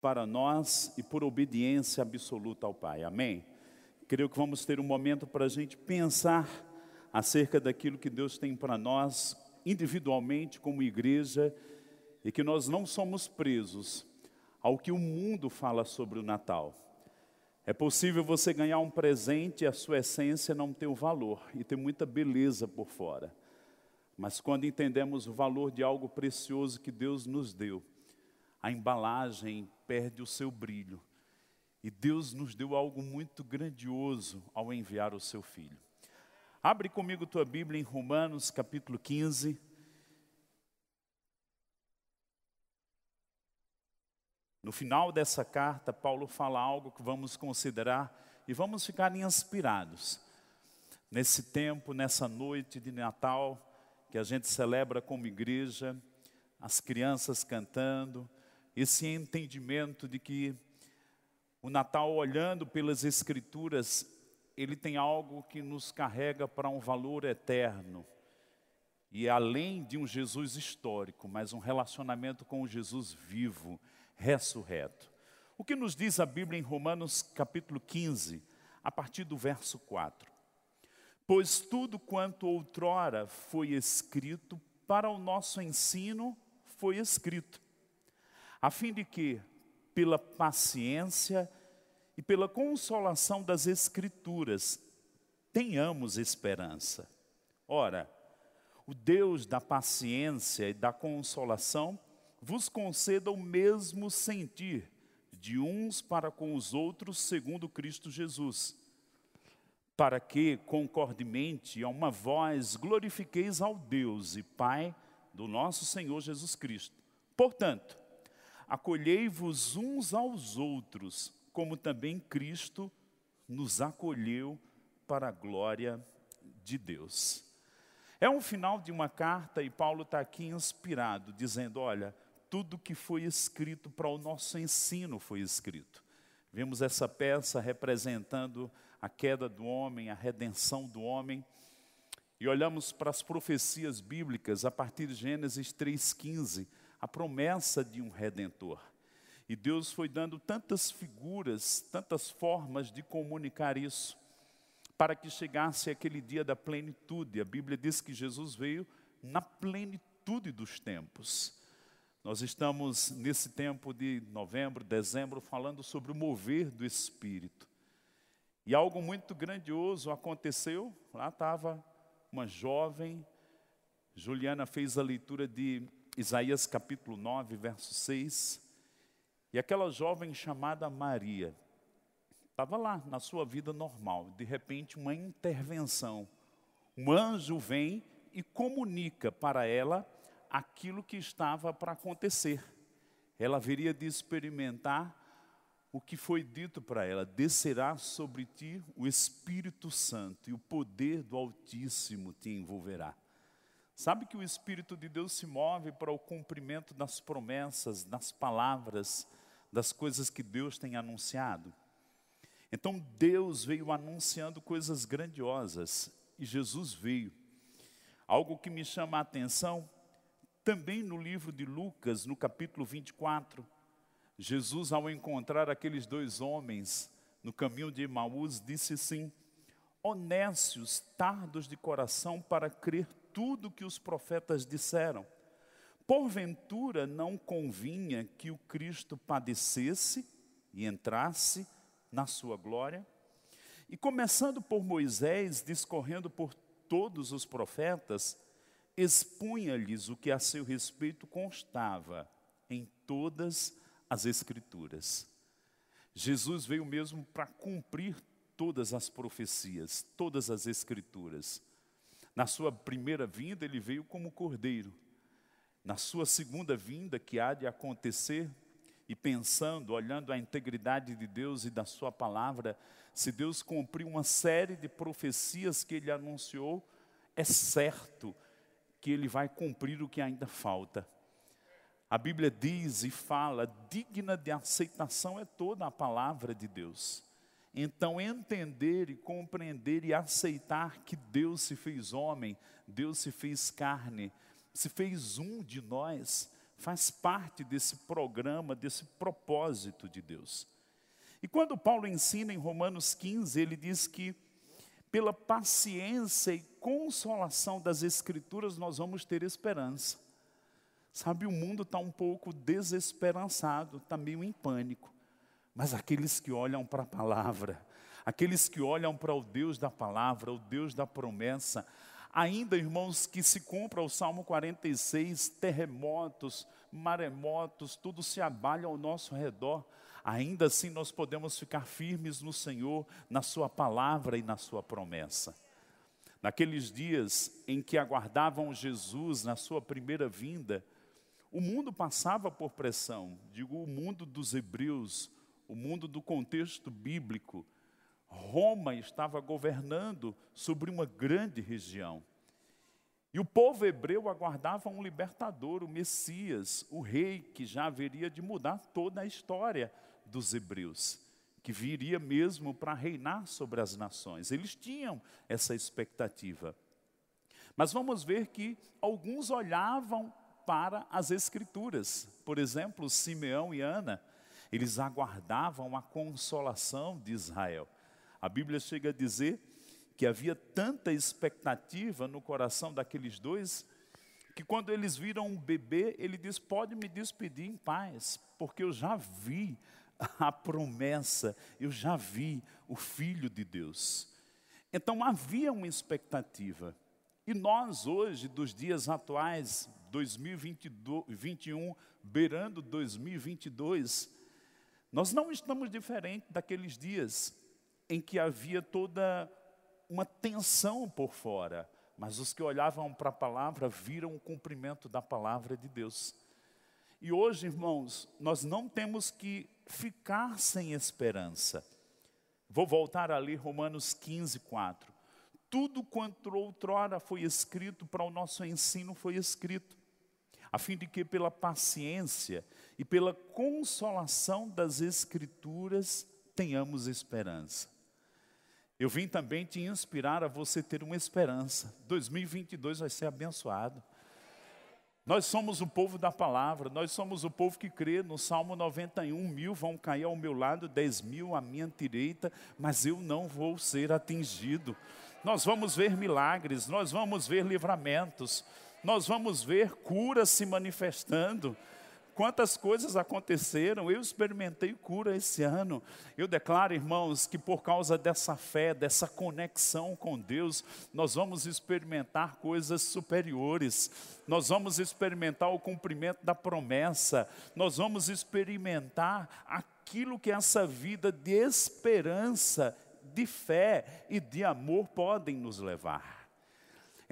para nós e por obediência absoluta ao Pai. Amém? Creio que vamos ter um momento para a gente pensar acerca daquilo que Deus tem para nós, individualmente, como igreja, e que nós não somos presos ao que o mundo fala sobre o Natal. É possível você ganhar um presente e a sua essência não ter o valor e ter muita beleza por fora. Mas quando entendemos o valor de algo precioso que Deus nos deu, a embalagem perde o seu brilho. E Deus nos deu algo muito grandioso ao enviar o seu filho. Abre comigo tua Bíblia em Romanos capítulo 15. No final dessa carta, Paulo fala algo que vamos considerar e vamos ficar inspirados. Nesse tempo, nessa noite de Natal, que a gente celebra como igreja, as crianças cantando, esse entendimento de que o Natal, olhando pelas Escrituras, ele tem algo que nos carrega para um valor eterno. E além de um Jesus histórico, mas um relacionamento com o Jesus vivo, ressurreto. O que nos diz a Bíblia em Romanos capítulo 15, a partir do verso 4? Pois tudo quanto outrora foi escrito para o nosso ensino foi escrito a fim de que, pela paciência e pela consolação das Escrituras, tenhamos esperança. Ora, o Deus da paciência e da consolação vos conceda o mesmo sentir de uns para com os outros, segundo Cristo Jesus, para que, concordemente, a uma voz, glorifiqueis ao Deus e Pai do nosso Senhor Jesus Cristo. Portanto, acolhei-vos uns aos outros, como também Cristo nos acolheu para a glória de Deus. É um final de uma carta e Paulo está aqui inspirado, dizendo: olha, tudo que foi escrito para o nosso ensino foi escrito. Vemos essa peça representando a queda do homem, a redenção do homem, e olhamos para as profecias bíblicas a partir de Gênesis 3,15 a promessa de um redentor. E Deus foi dando tantas figuras, tantas formas de comunicar isso, para que chegasse aquele dia da plenitude. A Bíblia diz que Jesus veio na plenitude dos tempos. Nós estamos nesse tempo de novembro, dezembro, falando sobre o mover do Espírito. E algo muito grandioso aconteceu. Lá estava uma jovem, Juliana fez a leitura de Isaías capítulo 9, verso 6. E aquela jovem chamada Maria estava lá na sua vida normal. De repente, uma intervenção. Um anjo vem e comunica para ela aquilo que estava para acontecer. Ela viria de experimentar o que foi dito para ela: descerá sobre ti o Espírito Santo e o poder do Altíssimo te envolverá. Sabe que o Espírito de Deus se move para o cumprimento das promessas, das palavras, das coisas que Deus tem anunciado. Então Deus veio anunciando coisas grandiosas e Jesus veio. Algo que me chama a atenção, também no livro de Lucas, no capítulo 24, Jesus, ao encontrar aqueles dois homens no caminho de Emaús, disse assim: Honestos, tardos de coração para crer tudo que os profetas disseram. Porventura não convinha que o Cristo padecesse e entrasse na sua glória? E começando por Moisés, discorrendo por todos os profetas, expunha-lhes o que a seu respeito constava em todas as Escrituras. Jesus veio mesmo para cumprir todas as profecias, todas as Escrituras. Na sua primeira vinda, ele veio como cordeiro. Na sua segunda vinda, que há de acontecer, e pensando, olhando a integridade de Deus e da Sua palavra, se Deus cumprir uma série de profecias que Ele anunciou, é certo que Ele vai cumprir o que ainda falta. A Bíblia diz e fala, digna de aceitação é toda a palavra de Deus. Então, entender e compreender e aceitar que Deus se fez homem, Deus se fez carne, se fez um de nós, faz parte desse programa, desse propósito de Deus. E quando Paulo ensina em Romanos 15, ele diz que pela paciência e consolação das Escrituras nós vamos ter esperança. Sabe, o mundo está um pouco desesperançado, está meio em pânico. Mas aqueles que olham para a palavra, aqueles que olham para o Deus da palavra, o Deus da promessa, ainda, irmãos, que se cumpra o Salmo 46, terremotos, maremotos, tudo se abale ao nosso redor, ainda assim nós podemos ficar firmes no Senhor, na Sua palavra e na Sua promessa. Naqueles dias em que aguardavam Jesus na Sua primeira vinda, o mundo passava por pressão, digo o mundo dos hebreus, o mundo do contexto bíblico. Roma estava governando sobre uma grande região. E o povo hebreu aguardava um libertador, o Messias, o rei que já haveria de mudar toda a história dos hebreus, que viria mesmo para reinar sobre as nações. Eles tinham essa expectativa. Mas vamos ver que alguns olhavam para as Escrituras. Por exemplo, Simeão e Ana, eles aguardavam a consolação de Israel. A Bíblia chega a dizer que havia tanta expectativa no coração daqueles dois, que quando eles viram um bebê, ele diz: Pode me despedir em paz, porque eu já vi a promessa, eu já vi o Filho de Deus. Então havia uma expectativa. E nós hoje, dos dias atuais, 2021, beirando 2022, nós não estamos diferentes daqueles dias em que havia toda uma tensão por fora, mas os que olhavam para a palavra viram o cumprimento da palavra de Deus. E hoje, irmãos, nós não temos que ficar sem esperança. Vou voltar ali, Romanos 15, 4. Tudo quanto outrora foi escrito para o nosso ensino foi escrito, a fim de que pela paciência e pela consolação das Escrituras tenhamos esperança. Eu vim também te inspirar a você ter uma esperança. 2022 vai ser abençoado. Nós somos o povo da palavra, nós somos o povo que crê. No Salmo 91, mil vão cair ao meu lado, dez mil à minha direita, mas eu não vou ser atingido. Nós vamos ver milagres, nós vamos ver livramentos, nós vamos ver curas se manifestando. Quantas coisas aconteceram, eu experimentei cura esse ano. Eu declaro, irmãos, que por causa dessa fé, dessa conexão com Deus, nós vamos experimentar coisas superiores. Nós vamos experimentar o cumprimento da promessa. Nós vamos experimentar aquilo que essa vida de esperança, de fé e de amor podem nos levar.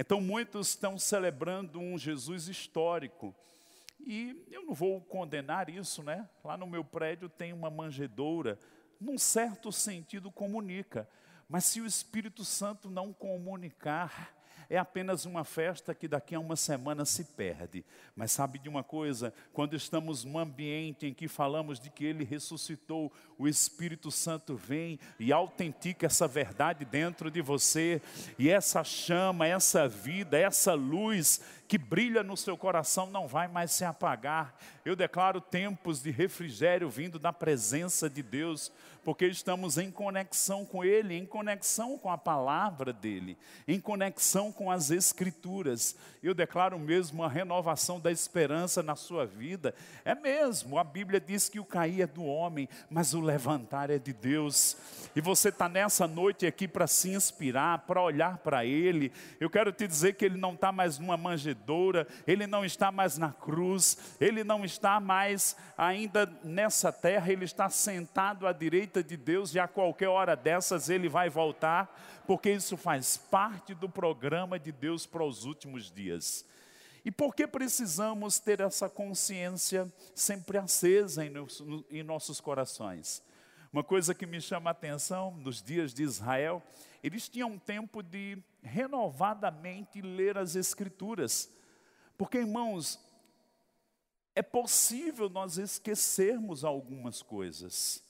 Então, muitos estão celebrando um Jesus histórico e eu não vou condenar isso, né? Lá no meu prédio tem uma manjedoura, num certo sentido comunica. Mas se o Espírito Santo não comunicar, é apenas uma festa que daqui a uma semana se perde. Mas sabe de uma coisa? Quando estamos num ambiente em que falamos de que Ele ressuscitou, o Espírito Santo vem e autentica essa verdade dentro de você, e essa chama, essa vida, essa luz que brilha no seu coração não vai mais se apagar. Eu declaro tempos de refrigério vindo da presença de Deus, porque estamos em conexão com Ele, em conexão com a palavra dEle, em conexão com as Escrituras. Eu declaro mesmo a renovação da esperança na sua vida. É mesmo, a Bíblia diz que o cair é do homem, mas o levantar é de Deus. E você está nessa noite aqui para se inspirar, para olhar para Ele. Eu quero te dizer que Ele não está mais numa manjedoura ele não está mais na cruz, ele não está mais ainda nessa terra, ele está sentado à direita de Deus e a qualquer hora dessas ele vai voltar, porque isso faz parte do programa de Deus para os últimos dias. E por que precisamos ter essa consciência sempre acesa em, em nossos corações? Uma coisa que me chama a atenção nos dias de Israel, eles tinham tempo de renovadamente ler as Escrituras. Porque, irmãos, é possível nós esquecermos algumas coisas.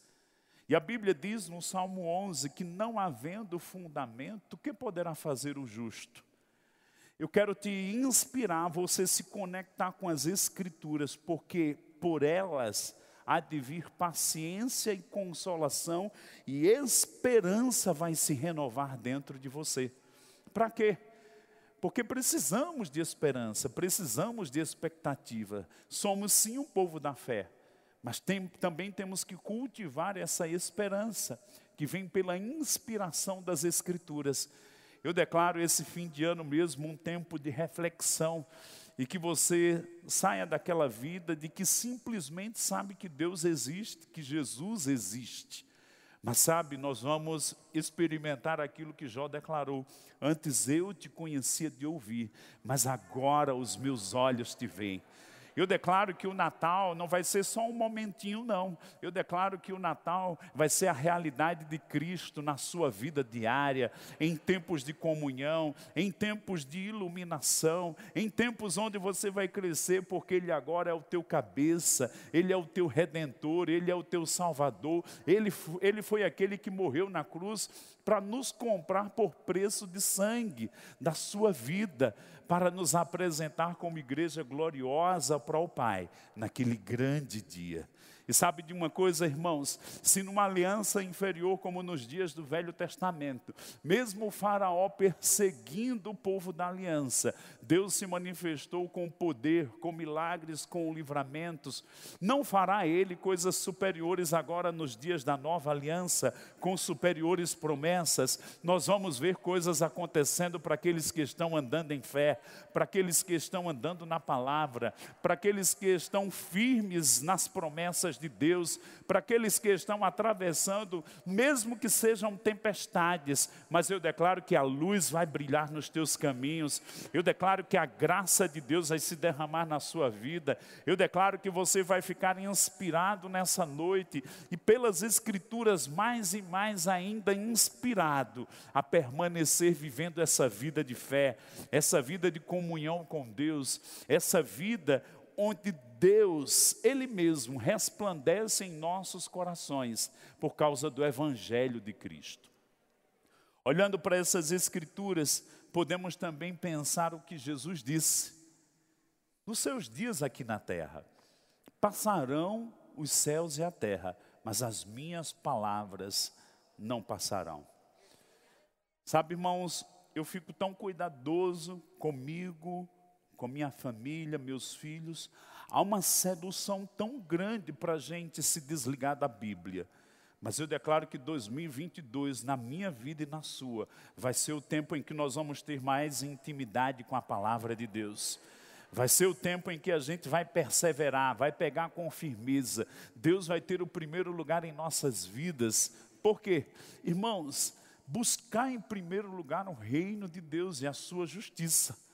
E a Bíblia diz no Salmo 11 que não havendo fundamento, o que poderá fazer o justo? Eu quero te inspirar você se conectar com as Escrituras, porque por elas há de vir paciência e consolação, e esperança vai se renovar dentro de você. Para quê? Porque precisamos de esperança, precisamos de expectativa. Somos sim um povo da fé, mas tem, também temos que cultivar essa esperança que vem pela inspiração das Escrituras. Eu declaro esse fim de ano mesmo um tempo de reflexão e que você saia daquela vida de que simplesmente sabe que Deus existe, que Jesus existe. Mas sabe, nós vamos experimentar aquilo que Jó declarou: Antes eu te conhecia de ouvir, mas agora os meus olhos te veem. Eu declaro que o Natal não vai ser só um momentinho, não. Eu declaro que o Natal vai ser a realidade de Cristo na sua vida diária, em tempos de comunhão, em tempos de iluminação, em tempos onde você vai crescer, porque Ele agora é o teu cabeça, Ele é o teu redentor, Ele é o teu salvador, Ele, ele foi aquele que morreu na cruz para nos comprar por preço de sangue da sua vida para nos apresentar como igreja gloriosa para o Pai naquele grande dia. E sabe de uma coisa, irmãos? Se numa aliança inferior, como nos dias do Velho Testamento, mesmo o Faraó perseguindo o povo da aliança, Deus se manifestou com poder, com milagres, com livramentos. Não fará ele coisas superiores agora nos dias da nova aliança, com superiores promessas. Nós vamos ver coisas acontecendo para aqueles que estão andando em fé, para aqueles que estão andando na palavra, para aqueles que estão firmes nas promessas de Deus, para aqueles que estão atravessando, mesmo que sejam tempestades, mas eu declaro que a luz vai brilhar nos teus caminhos, eu declaro que a graça de Deus vai se derramar na sua vida, eu declaro que você vai ficar inspirado nessa noite e pelas Escrituras mais e mais ainda inspirado a permanecer vivendo essa vida de fé, essa vida de comunhão com Deus, essa vida onde Deus, Ele mesmo, resplandece em nossos corações por causa do Evangelho de Cristo. Olhando para essas Escrituras, podemos também pensar o que Jesus disse. Nos seus dias aqui na terra, passarão os céus e a terra, mas as minhas palavras não passarão. Sabe, irmãos, eu fico tão cuidadoso comigo, com minha família, meus filhos, há uma sedução tão grande para a gente se desligar da Bíblia. Mas eu declaro que 2022, na minha vida e na sua, vai ser o tempo em que nós vamos ter mais intimidade com a palavra de Deus. Vai ser o tempo em que a gente vai perseverar, vai pegar com firmeza. Deus vai ter o primeiro lugar em nossas vidas. Por quê? Irmãos, buscar em primeiro lugar o reino de Deus e a sua justiça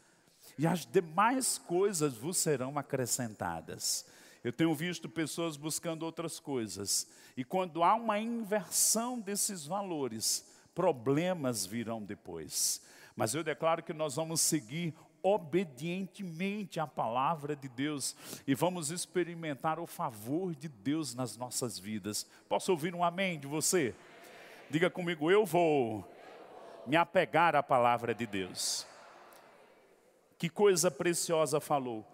e as demais coisas vos serão acrescentadas. Eu tenho visto pessoas buscando outras coisas, e quando há uma inversão desses valores, problemas virão depois. Mas eu declaro que nós vamos seguir obedientemente a palavra de Deus e vamos experimentar o favor de Deus nas nossas vidas. Posso ouvir um amém de você? Diga comigo, eu vou me apegar à palavra de Deus. Que coisa preciosa falou.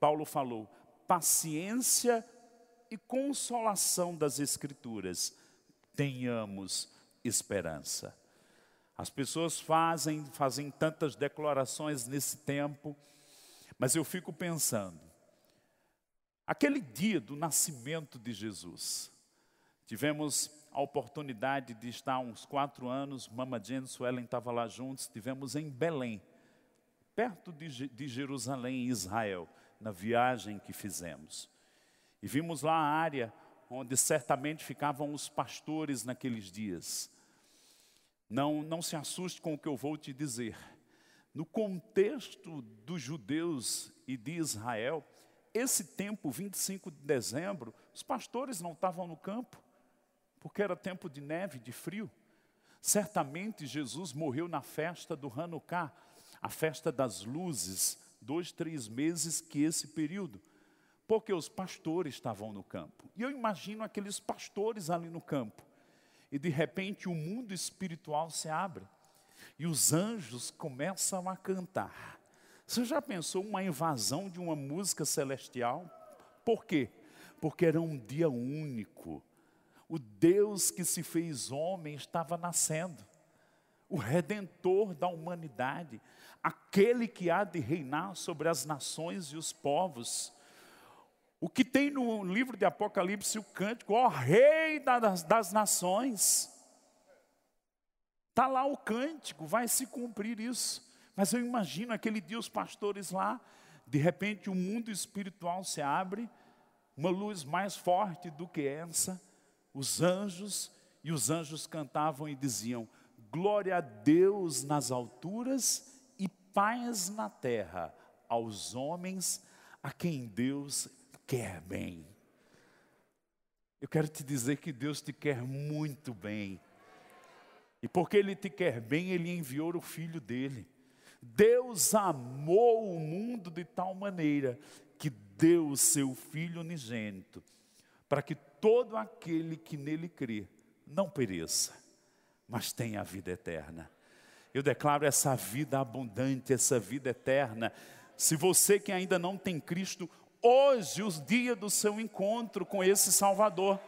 Paulo falou: paciência e consolação das Escrituras. Tenhamos esperança. As pessoas fazem, fazem tantas declarações nesse tempo, mas eu fico pensando, aquele dia do nascimento de Jesus, tivemos a oportunidade de estar uns quatro anos, Mama Jane Suelen estavam lá juntos, estivemos em Belém perto de, de Jerusalém, Israel, na viagem que fizemos. E vimos lá a área onde certamente ficavam os pastores naqueles dias. Não, não se assuste com o que eu vou te dizer. No contexto dos judeus e de Israel, esse tempo, 25 de dezembro, os pastores não estavam no campo, porque era tempo de neve, de frio. Certamente Jesus morreu na festa do Hanukkah, a festa das luzes, dois, três meses que esse período, porque os pastores estavam no campo. E eu imagino aqueles pastores ali no campo, e de repente o mundo espiritual se abre. E os anjos começam a cantar. Você já pensou uma invasão de uma música celestial? Por quê? Porque era um dia único. O Deus que se fez homem estava nascendo. O redentor da humanidade, aquele que há de reinar sobre as nações e os povos. O que tem no livro de Apocalipse o cântico, ó Rei das, das nações. Está lá o cântico, vai se cumprir isso. Mas eu imagino aquele dia os pastores lá, de repente o mundo espiritual se abre, uma luz mais forte do que essa, os anjos, e os anjos cantavam e diziam: Glória a Deus nas alturas e paz na terra aos homens a quem Deus quer bem. Eu quero te dizer que Deus te quer muito bem. E porque Ele te quer bem, Ele enviou o Filho dele. Deus amou o mundo de tal maneira que deu o seu Filho unigênito, para que todo aquele que nele crê não pereça, mas tenha a vida eterna. Eu declaro essa vida abundante, essa vida eterna. Se você que ainda não tem Cristo, hoje, os dias do seu encontro com esse Salvador,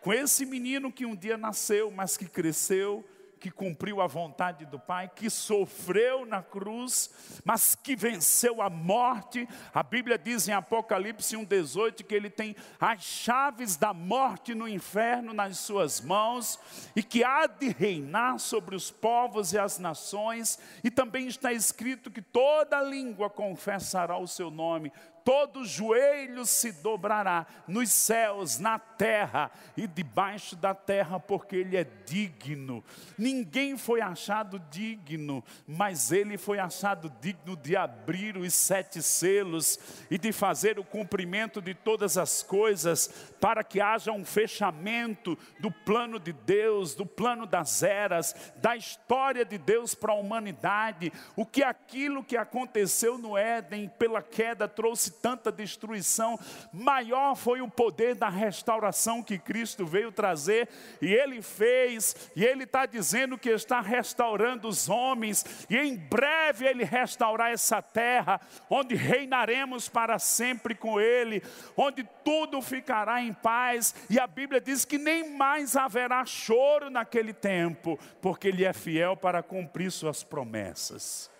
com esse menino que um dia nasceu, mas que cresceu, que cumpriu a vontade do Pai, que sofreu na cruz, mas que venceu a morte. A Bíblia diz em Apocalipse 1,18 que ele tem as chaves da morte no inferno nas suas mãos e que há de reinar sobre os povos e as nações. E também está escrito que toda língua confessará o seu nome, todo joelho se dobrará nos céus, na terra e debaixo da terra, porque Ele é digno. Ninguém foi achado digno, mas Ele foi achado digno de abrir os sete selos e de fazer o cumprimento de todas as coisas, para que haja um fechamento do plano de Deus, do plano das eras, da história de Deus para a humanidade. O que aquilo que aconteceu no Éden pela queda trouxe tanta destruição, maior foi o poder da restauração que Cristo veio trazer, e Ele fez, e Ele está dizendo que está restaurando os homens, e em breve Ele restaurar essa terra, onde reinaremos para sempre com Ele, onde tudo ficará em paz, e a Bíblia diz que nem mais haverá choro naquele tempo, porque Ele é fiel para cumprir Suas promessas.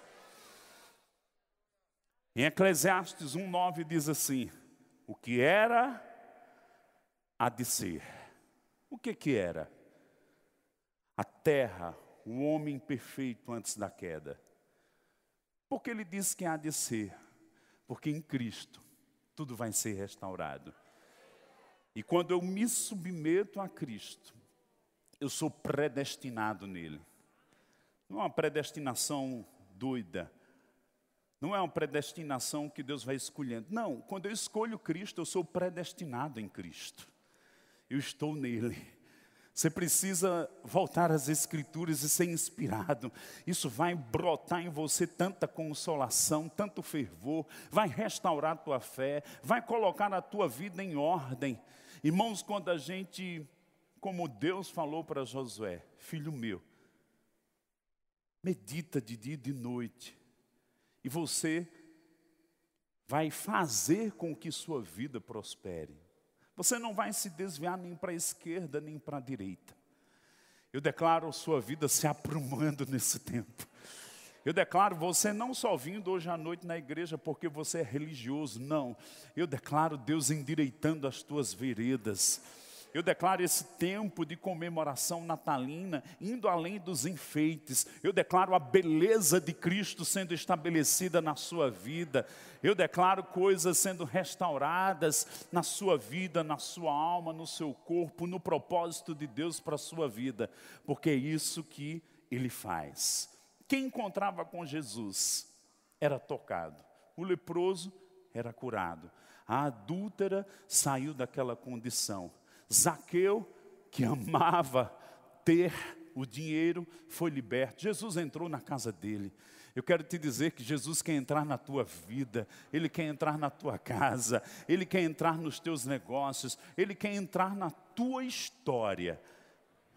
Em Eclesiastes 1,9 diz assim: O que era, há de ser. O que que era? A terra, o homem perfeito antes da queda. Porque ele diz que há de ser? Porque em Cristo tudo vai ser restaurado. E quando eu me submeto a Cristo, eu sou predestinado nele. Não é uma predestinação doida, não é uma predestinação que Deus vai escolhendo. Não, quando eu escolho Cristo, eu sou predestinado em Cristo. Eu estou nele. Você precisa voltar às Escrituras e ser inspirado. Isso vai brotar em você tanta consolação, tanto fervor, vai restaurar a tua fé, vai colocar a tua vida em ordem. Irmãos, quando a gente, como Deus falou para Josué, filho meu, medita de dia e de noite, e você vai fazer com que sua vida prospere. Você não vai se desviar nem para a esquerda nem para a direita. Eu declaro sua vida se aprumando nesse tempo. Eu declaro você não só vindo hoje à noite na igreja porque você é religioso, não. Eu declaro Deus endireitando as tuas veredas eu declaro esse tempo de comemoração natalina indo além dos enfeites. Eu declaro a beleza de Cristo sendo estabelecida na sua vida. Eu declaro coisas sendo restauradas na sua vida, na sua alma, no seu corpo, no propósito de Deus para a sua vida, porque é isso que ele faz. Quem encontrava com Jesus era tocado, o leproso era curado, a adúltera saiu daquela condição. Zaqueu, que amava ter o dinheiro, foi liberto. Jesus entrou na casa dele. Eu quero te dizer que Jesus quer entrar na tua vida, Ele quer entrar na tua casa, Ele quer entrar nos teus negócios, Ele quer entrar na tua história.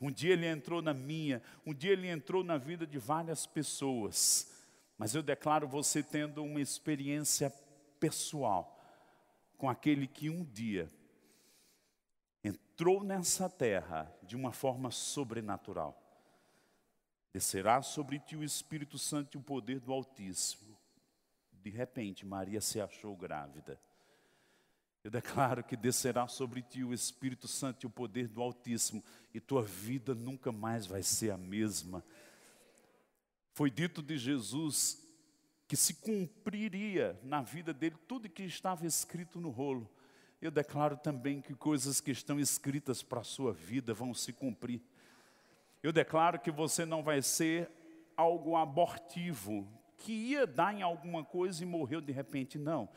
Um dia ele entrou na minha, um dia ele entrou na vida de várias pessoas. Mas eu declaro você tendo uma experiência pessoal com aquele que um dia entrou nessa terra de uma forma sobrenatural. Descerá sobre ti o Espírito Santo e o poder do Altíssimo. De repente, Maria se achou grávida. Eu declaro que descerá sobre ti o Espírito Santo e o poder do Altíssimo, e tua vida nunca mais vai ser a mesma. Foi dito de Jesus que se cumpriria na vida dele tudo que estava escrito no rolo. Eu declaro também que coisas que estão escritas para a sua vida vão se cumprir. Eu declaro que você não vai ser algo abortivo, que ia dar em alguma coisa e morreu de repente, não.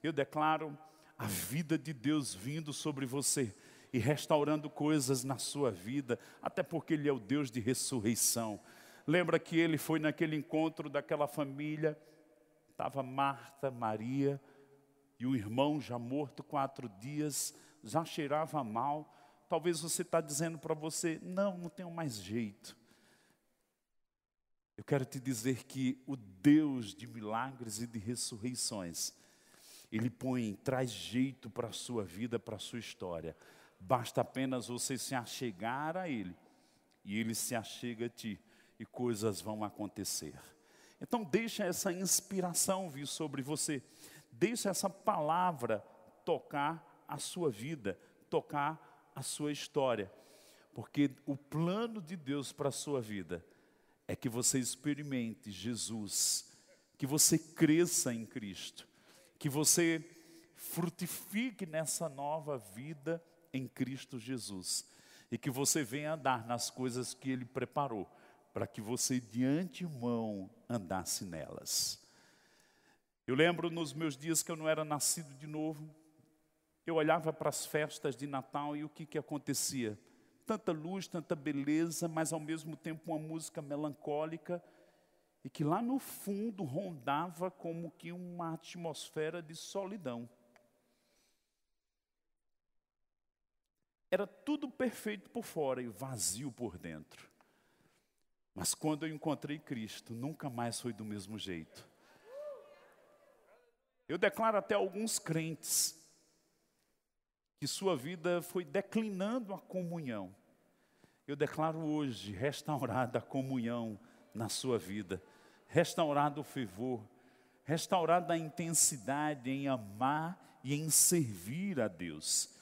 Eu declaro a vida de Deus vindo sobre você e restaurando coisas na sua vida, até porque Ele é o Deus de ressurreição. Lembra que Ele foi naquele encontro daquela família, estava Marta, Maria e o irmão já morto quatro dias, já cheirava mal. Talvez você está dizendo para você, não, não tenho mais jeito. Eu quero te dizer que o Deus de milagres e de ressurreições, Ele põe, traz jeito para a sua vida, para a sua história. Basta apenas você se achegar a Ele, e Ele se achega a ti, e coisas vão acontecer. Então deixa essa inspiração vir sobre você, deixa essa palavra tocar a sua vida, tocar a sua história, porque o plano de Deus para a sua vida é que você experimente Jesus, que você cresça em Cristo, que você frutifique nessa nova vida em Cristo Jesus e que você venha andar nas coisas que Ele preparou para que você de antemão andasse nelas. Eu lembro nos meus dias que eu não era nascido de novo, eu olhava para as festas de Natal e o que, que acontecia? tanta luz, tanta beleza, mas ao mesmo tempo uma música melancólica e que lá no fundo rondava como que uma atmosfera de solidão. Era tudo perfeito por fora e vazio por dentro. Mas quando eu encontrei Cristo, nunca mais foi do mesmo jeito. Eu declaro até alguns crentes que sua vida foi declinando a comunhão. Eu declaro hoje restaurada a comunhão na sua vida, restaurado o fervor, restaurada a intensidade em amar e em servir a Deus.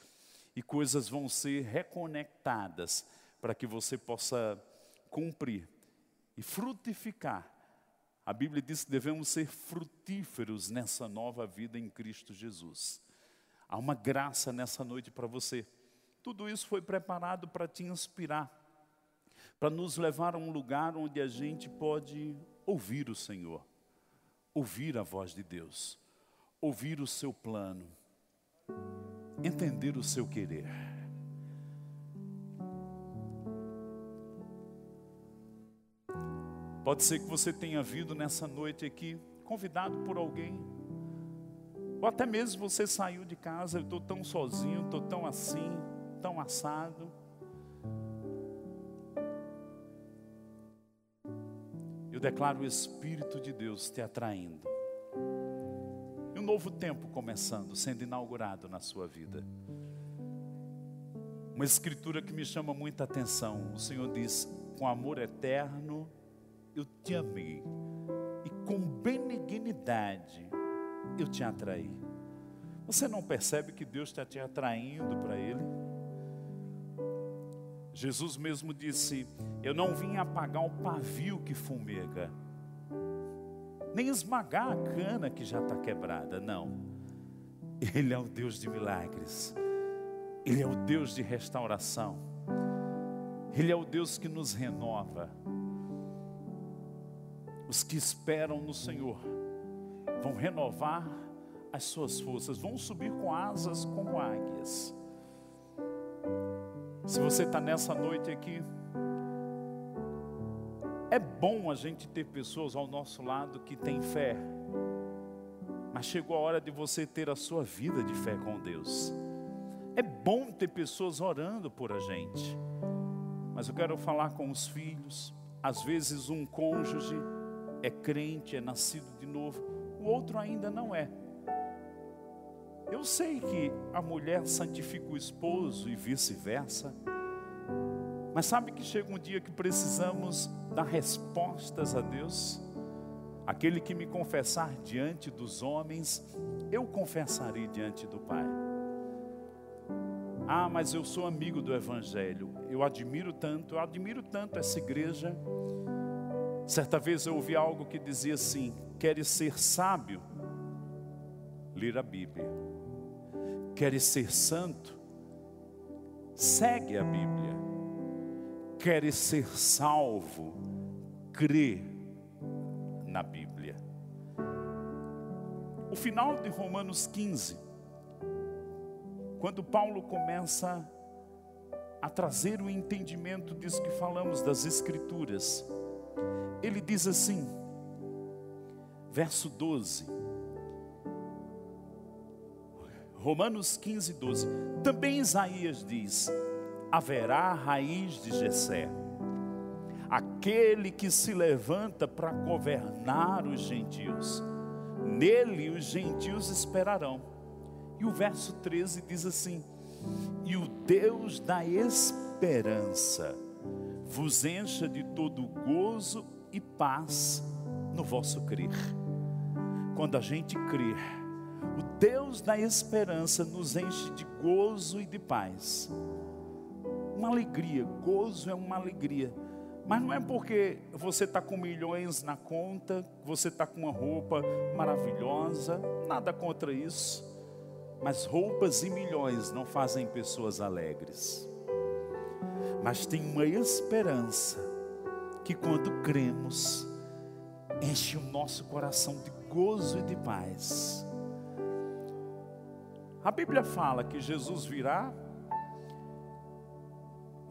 E coisas vão ser reconectadas para que você possa cumprir e frutificar. A Bíblia diz que devemos ser frutíferos nessa nova vida em Cristo Jesus. Há uma graça nessa noite para você. Tudo isso foi preparado para te inspirar, para nos levar a um lugar onde a gente pode ouvir o Senhor, ouvir a voz de Deus, ouvir o seu plano, entender o seu querer. Pode ser que você tenha vindo nessa noite aqui, convidado por alguém, ou até mesmo você saiu de casa, eu estou tão sozinho, estou tão assim, tão assado. Eu declaro o Espírito de Deus te atraindo. E um novo tempo começando, sendo inaugurado na sua vida. Uma escritura que me chama muita atenção. O Senhor diz: com amor eterno eu te amei, e com benignidade eu te atraí. Você não percebe que Deus está te atraindo para Ele? Jesus mesmo disse: Eu não vim apagar o pavio que fumega, nem esmagar a cana que já está quebrada, não. Ele é o Deus de milagres, Ele é o Deus de restauração, Ele é o Deus que nos renova. Os que esperam no Senhor vão renovar as suas forças, vão subir com asas como águias. Se você está nessa noite aqui, é bom a gente ter pessoas ao nosso lado que têm fé, mas chegou a hora de você ter a sua vida de fé com Deus. É bom ter pessoas orando por a gente, Mas eu quero falar com os filhos. Às vezes um cônjuge é crente, é nascido de novo, o outro ainda não é. Eu sei que a mulher santifica o esposo e vice-versa. Mas sabe que chega um dia que precisamos dar respostas a Deus? Aquele que me confessar diante dos homens, eu confessarei diante do Pai. Ah, mas eu sou amigo do Evangelho. Eu admiro tanto, eu admiro tanto essa igreja. Certa vez eu ouvi algo que dizia assim: Queres ser sábio? Ler a Bíblia. Queres ser santo? Segue a Bíblia. Queres ser salvo? Crê na Bíblia. O final de Romanos 15 quando Paulo começa a trazer o entendimento disso que falamos das Escrituras, ele diz assim, verso 12, Romanos 15, 12. Também Isaías diz: haverá raiz de Jessé, aquele que se levanta para governar os gentios. Nele os gentios esperarão. E o verso 13 diz assim: E o Deus da esperança vos encha de todo gozo e paz no vosso crer. Quando a gente crer, o Deus da esperança nos enche de gozo e de paz. Uma alegria, gozo é uma alegria. Mas não é porque você está com milhões na conta, você está com uma roupa maravilhosa, nada contra isso. Mas roupas e milhões não fazem pessoas alegres. Mas tem uma esperança que quando cremos, enche o nosso coração de gozo e de paz. A Bíblia fala que Jesus virá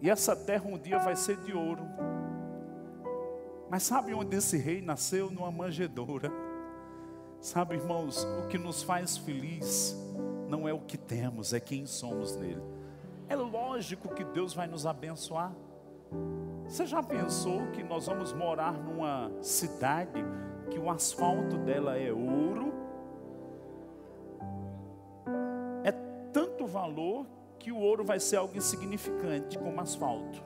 e essa terra um dia vai ser de ouro. Mas sabe onde esse rei nasceu? Numa manjedoura. Sabe, irmãos, o que nos faz feliz não é o que temos, é quem somos nele. É lógico que Deus vai nos abençoar. Você já pensou que nós vamos morar numa cidade que o asfalto dela é ouro? É tanto valor que o ouro vai ser algo insignificante como asfalto.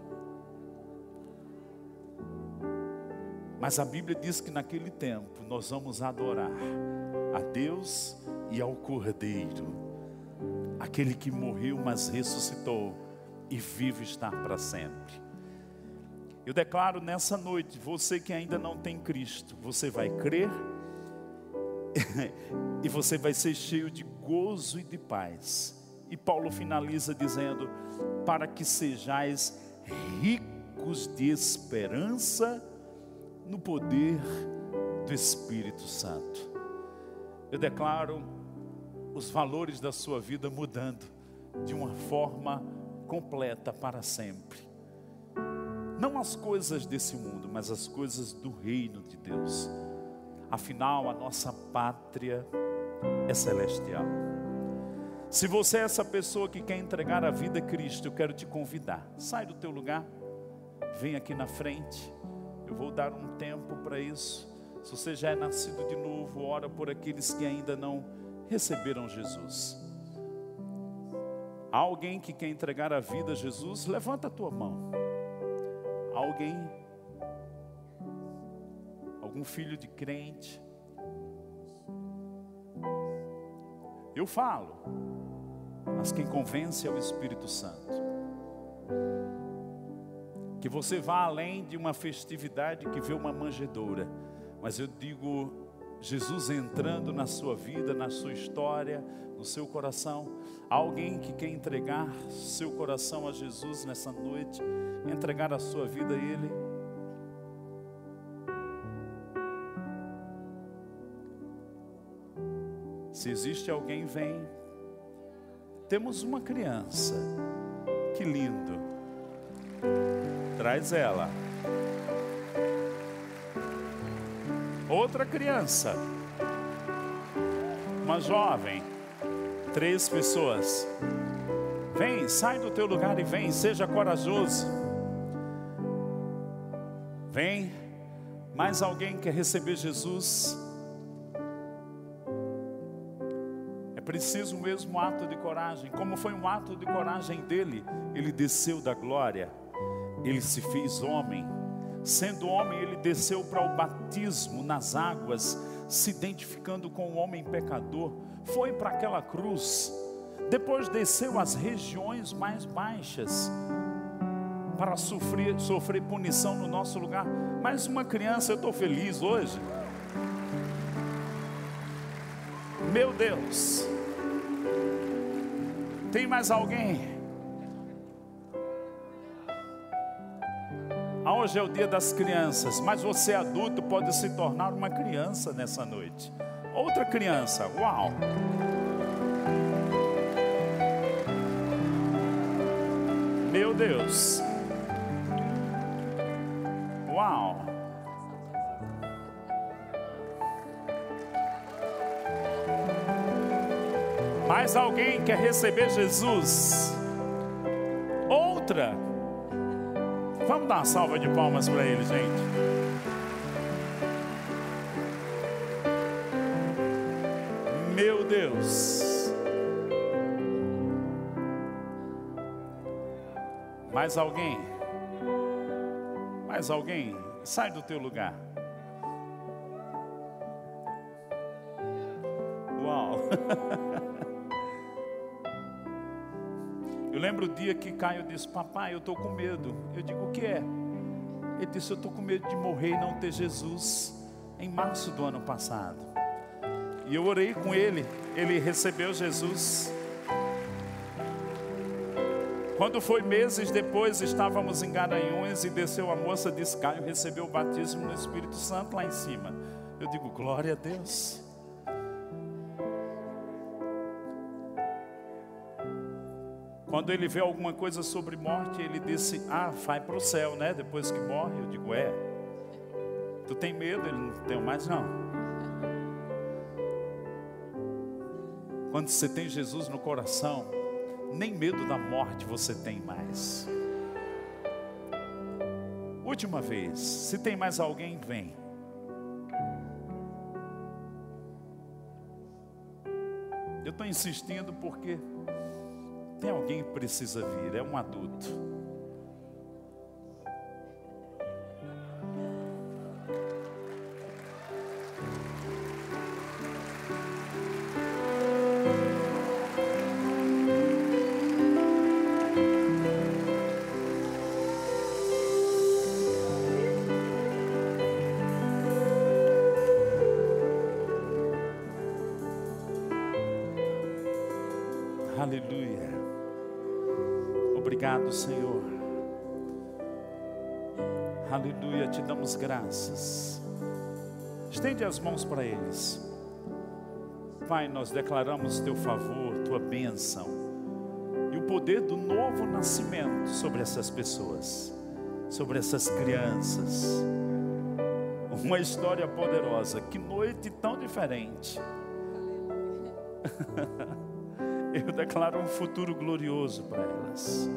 Mas a Bíblia diz que naquele tempo nós vamos adorar a Deus e ao Cordeiro aquele que morreu, mas ressuscitou e vive está para sempre. Eu declaro nessa noite, você que ainda não tem Cristo, você vai crer e você vai ser cheio de gozo e de paz. E Paulo finaliza dizendo: para que sejais ricos de esperança no poder do Espírito Santo. Eu declaro os valores da sua vida mudando de uma forma completa para sempre. Não as coisas desse mundo, mas as coisas do reino de Deus. Afinal, a nossa pátria é celestial. Se você é essa pessoa que quer entregar a vida a Cristo, eu quero te convidar. Sai do teu lugar, vem aqui na frente. Eu vou dar um tempo para isso. Se você já é nascido de novo, ora por aqueles que ainda não receberam Jesus. Há alguém que quer entregar a vida a Jesus? Levanta a tua mão. Alguém? Algum filho de crente? Eu falo, mas quem convence é o Espírito Santo. Que você vá além de uma festividade que vê uma manjedoura, mas eu digo Jesus entrando na sua vida, na sua história, no seu coração. Alguém que quer entregar seu coração a Jesus nessa noite, entregar a sua vida a Ele. Se existe alguém, vem. Temos uma criança. Que lindo. Traz ela. Outra criança, uma jovem, três pessoas. Vem, sai do teu lugar e vem, seja corajoso. Vem. Mais alguém quer receber Jesus? É preciso mesmo um ato de coragem. Como foi um ato de coragem dele, ele desceu da glória, ele se fez homem. Sendo homem, ele desceu para o batismo nas águas, se identificando com o homem pecador. Foi para aquela cruz. Depois desceu às regiões mais baixas para sofrer, sofrer punição no nosso lugar. Mais uma criança, eu estou feliz hoje. Meu Deus. Tem mais alguém? Hoje é o dia das crianças, mas você adulto pode se tornar uma criança nessa noite. Outra criança, uau! Meu Deus. Uau! Mais alguém quer receber Jesus? Outra. Vamos dar uma salva de palmas para ele, gente. Meu Deus. Mais alguém? Mais alguém? Sai do teu lugar. Uau! lembro o dia que Caio disse: Papai, eu estou com medo. Eu digo: O que é? Ele disse: Eu estou com medo de morrer e não ter Jesus. Em março do ano passado. E eu orei com ele. Ele recebeu Jesus. Quando foi meses depois, estávamos em Garanhuns e desceu a moça, disse: Caio recebeu o batismo no Espírito Santo lá em cima. Eu digo: Glória a Deus. Quando ele vê alguma coisa sobre morte, ele disse: Ah, vai para o céu, né? Depois que morre. Eu digo: É. Tu tem medo? Ele não tem mais, não. Quando você tem Jesus no coração, nem medo da morte você tem mais. Última vez, se tem mais alguém, vem. Eu estou insistindo porque tem alguém precisa vir, é um adulto. Aleluia, te damos graças. Estende as mãos para eles. Pai, nós declaramos teu favor, tua bênção e o poder do novo nascimento sobre essas pessoas, sobre essas crianças. Uma história poderosa. Que noite tão diferente. Eu declaro um futuro glorioso para elas.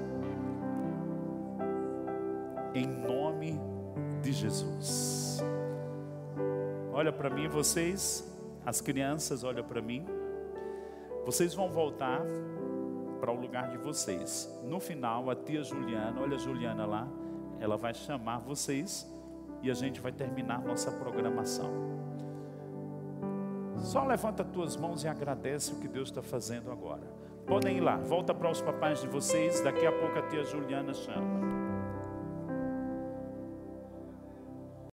Jesus. Olha para mim, vocês, as crianças, olha para mim. Vocês vão voltar para o lugar de vocês. No final, a tia Juliana, olha a Juliana lá, ela vai chamar vocês e a gente vai terminar nossa programação. Só levanta as tuas mãos e agradece o que Deus está fazendo agora. Podem ir lá, volta para os papais de vocês. Daqui a pouco a tia Juliana chama.